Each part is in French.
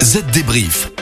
Z débrief.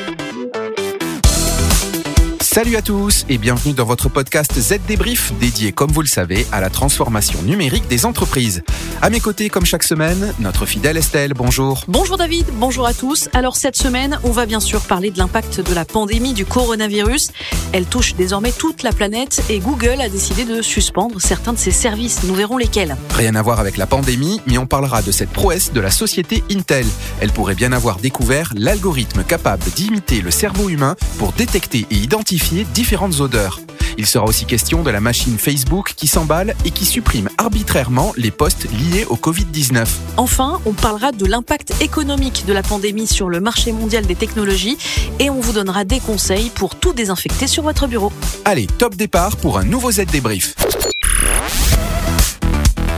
Salut à tous et bienvenue dans votre podcast Z Débrief dédié, comme vous le savez, à la transformation numérique des entreprises. À mes côtés, comme chaque semaine, notre fidèle Estelle. Bonjour. Bonjour David, bonjour à tous. Alors cette semaine, on va bien sûr parler de l'impact de la pandémie du coronavirus. Elle touche désormais toute la planète et Google a décidé de suspendre certains de ses services. Nous verrons lesquels. Rien à voir avec la pandémie, mais on parlera de cette prouesse de la société Intel. Elle pourrait bien avoir découvert l'algorithme capable d'imiter le cerveau humain pour détecter et identifier différentes odeurs. Il sera aussi question de la machine Facebook qui s'emballe et qui supprime arbitrairement les posts liés au Covid-19. Enfin, on parlera de l'impact économique de la pandémie sur le marché mondial des technologies et on vous donnera des conseils pour tout désinfecter sur votre bureau. Allez, top départ pour un nouveau Z débrief.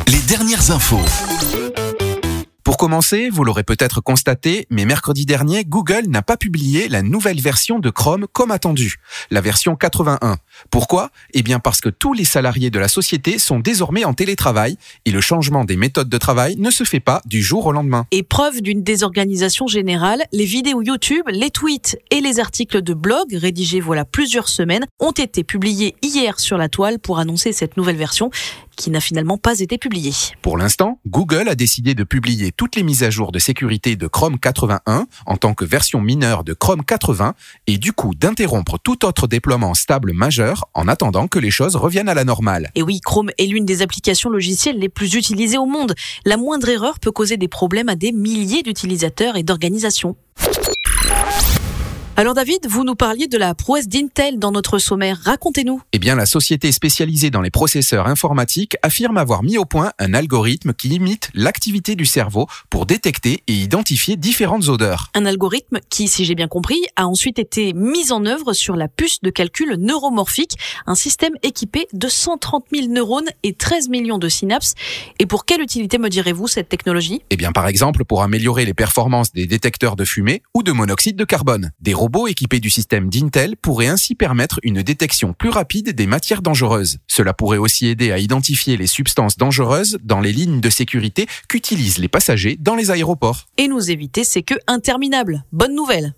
Les dernières infos. Commencer, vous l'aurez peut-être constaté, mais mercredi dernier, Google n'a pas publié la nouvelle version de Chrome comme attendu, la version 81. Pourquoi? Eh bien parce que tous les salariés de la société sont désormais en télétravail et le changement des méthodes de travail ne se fait pas du jour au lendemain. Et preuve d'une désorganisation générale, les vidéos YouTube, les tweets et les articles de blog rédigés voilà plusieurs semaines ont été publiés hier sur la toile pour annoncer cette nouvelle version qui n'a finalement pas été publiée. Pour l'instant, Google a décidé de publier toutes les mises à jour de sécurité de Chrome 81 en tant que version mineure de Chrome 80 et du coup d'interrompre tout autre déploiement stable majeur en attendant que les choses reviennent à la normale. Et oui, Chrome est l'une des applications logicielles les plus utilisées au monde. La moindre erreur peut causer des problèmes à des milliers d'utilisateurs et d'organisations. Alors David, vous nous parliez de la prouesse d'Intel dans notre sommaire. Racontez-nous. Eh bien, la société spécialisée dans les processeurs informatiques affirme avoir mis au point un algorithme qui imite l'activité du cerveau pour détecter et identifier différentes odeurs. Un algorithme qui, si j'ai bien compris, a ensuite été mis en œuvre sur la puce de calcul neuromorphique, un système équipé de 130 000 neurones et 13 millions de synapses. Et pour quelle utilité me direz-vous cette technologie? Eh bien, par exemple, pour améliorer les performances des détecteurs de fumée ou de monoxyde de carbone. Des robots équipés du système d'Intel pourraient ainsi permettre une détection plus rapide des matières dangereuses. Cela pourrait aussi aider à identifier les substances dangereuses dans les lignes de sécurité qu'utilisent les passagers dans les aéroports. Et nous éviter ces queues interminables. Bonne nouvelle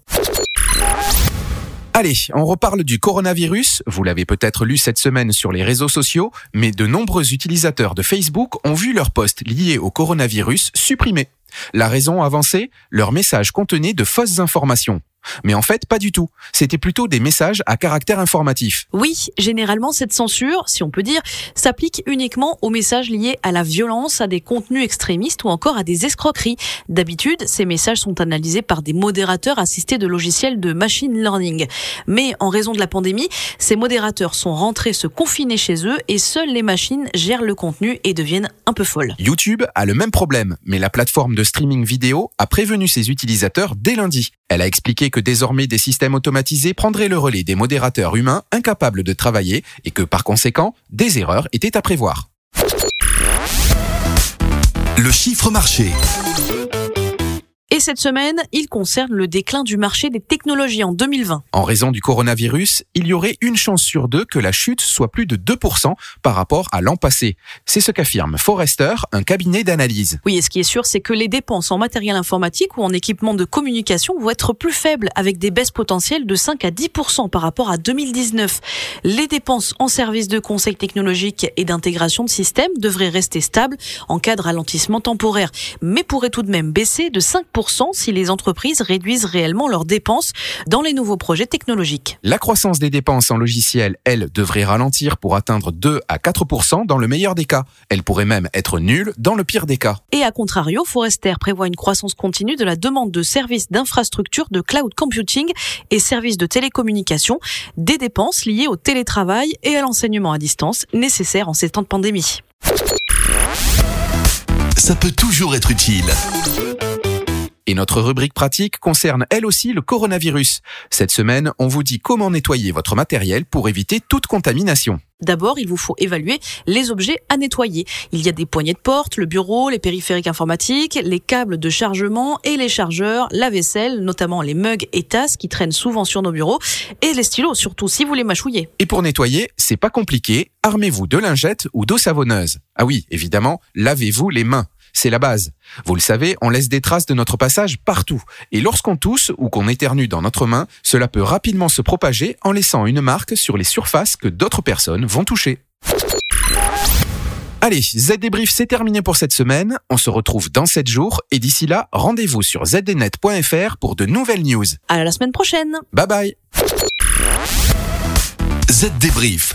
Allez, on reparle du coronavirus. Vous l'avez peut-être lu cette semaine sur les réseaux sociaux, mais de nombreux utilisateurs de Facebook ont vu leurs posts liés au coronavirus supprimés. La raison avancée Leur message contenait de fausses informations. Mais en fait, pas du tout. C'était plutôt des messages à caractère informatif. Oui, généralement, cette censure, si on peut dire, s'applique uniquement aux messages liés à la violence, à des contenus extrémistes ou encore à des escroqueries. D'habitude, ces messages sont analysés par des modérateurs assistés de logiciels de machine learning. Mais en raison de la pandémie, ces modérateurs sont rentrés se confiner chez eux et seules les machines gèrent le contenu et deviennent un peu folles. YouTube a le même problème, mais la plateforme de streaming vidéo a prévenu ses utilisateurs dès lundi. Elle a expliqué que désormais des systèmes automatisés prendraient le relais des modérateurs humains incapables de travailler et que par conséquent, des erreurs étaient à prévoir. Le chiffre marché. Et cette semaine, il concerne le déclin du marché des technologies en 2020. En raison du coronavirus, il y aurait une chance sur deux que la chute soit plus de 2% par rapport à l'an passé. C'est ce qu'affirme Forrester, un cabinet d'analyse. Oui, et ce qui est sûr, c'est que les dépenses en matériel informatique ou en équipement de communication vont être plus faibles, avec des baisses potentielles de 5 à 10% par rapport à 2019. Les dépenses en services de conseil technologique et d'intégration de systèmes devraient rester stables en cas de ralentissement temporaire, mais pourraient tout de même baisser de 5% si les entreprises réduisent réellement leurs dépenses dans les nouveaux projets technologiques. La croissance des dépenses en logiciel, elle, devrait ralentir pour atteindre 2 à 4% dans le meilleur des cas. Elle pourrait même être nulle dans le pire des cas. Et à contrario, Forrester prévoit une croissance continue de la demande de services d'infrastructure de cloud computing et services de télécommunication, des dépenses liées au télétravail et à l'enseignement à distance nécessaires en ces temps de pandémie. Ça peut toujours être utile. Et notre rubrique pratique concerne elle aussi le coronavirus. Cette semaine, on vous dit comment nettoyer votre matériel pour éviter toute contamination. D'abord, il vous faut évaluer les objets à nettoyer. Il y a des poignées de porte, le bureau, les périphériques informatiques, les câbles de chargement et les chargeurs, la vaisselle, notamment les mugs et tasses qui traînent souvent sur nos bureaux, et les stylos, surtout si vous les mâchouillez. Et pour nettoyer, c'est pas compliqué, armez-vous de lingettes ou d'eau savonneuse. Ah oui, évidemment, lavez-vous les mains. C'est la base. Vous le savez, on laisse des traces de notre passage partout. Et lorsqu'on tousse ou qu'on éternue dans notre main, cela peut rapidement se propager en laissant une marque sur les surfaces que d'autres personnes vont toucher. Allez, Z Débrief, c'est terminé pour cette semaine. On se retrouve dans 7 jours et d'ici là, rendez-vous sur zdnet.fr pour de nouvelles news. À la semaine prochaine. Bye bye. Z Débrief.